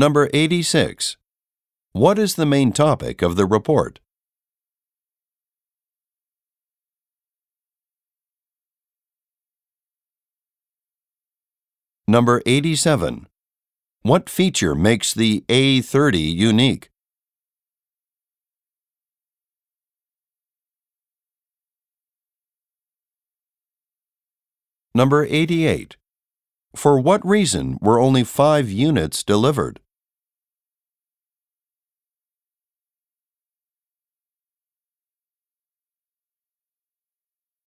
Number 86. What is the main topic of the report? Number 87. What feature makes the A30 unique? Number 88. For what reason were only five units delivered?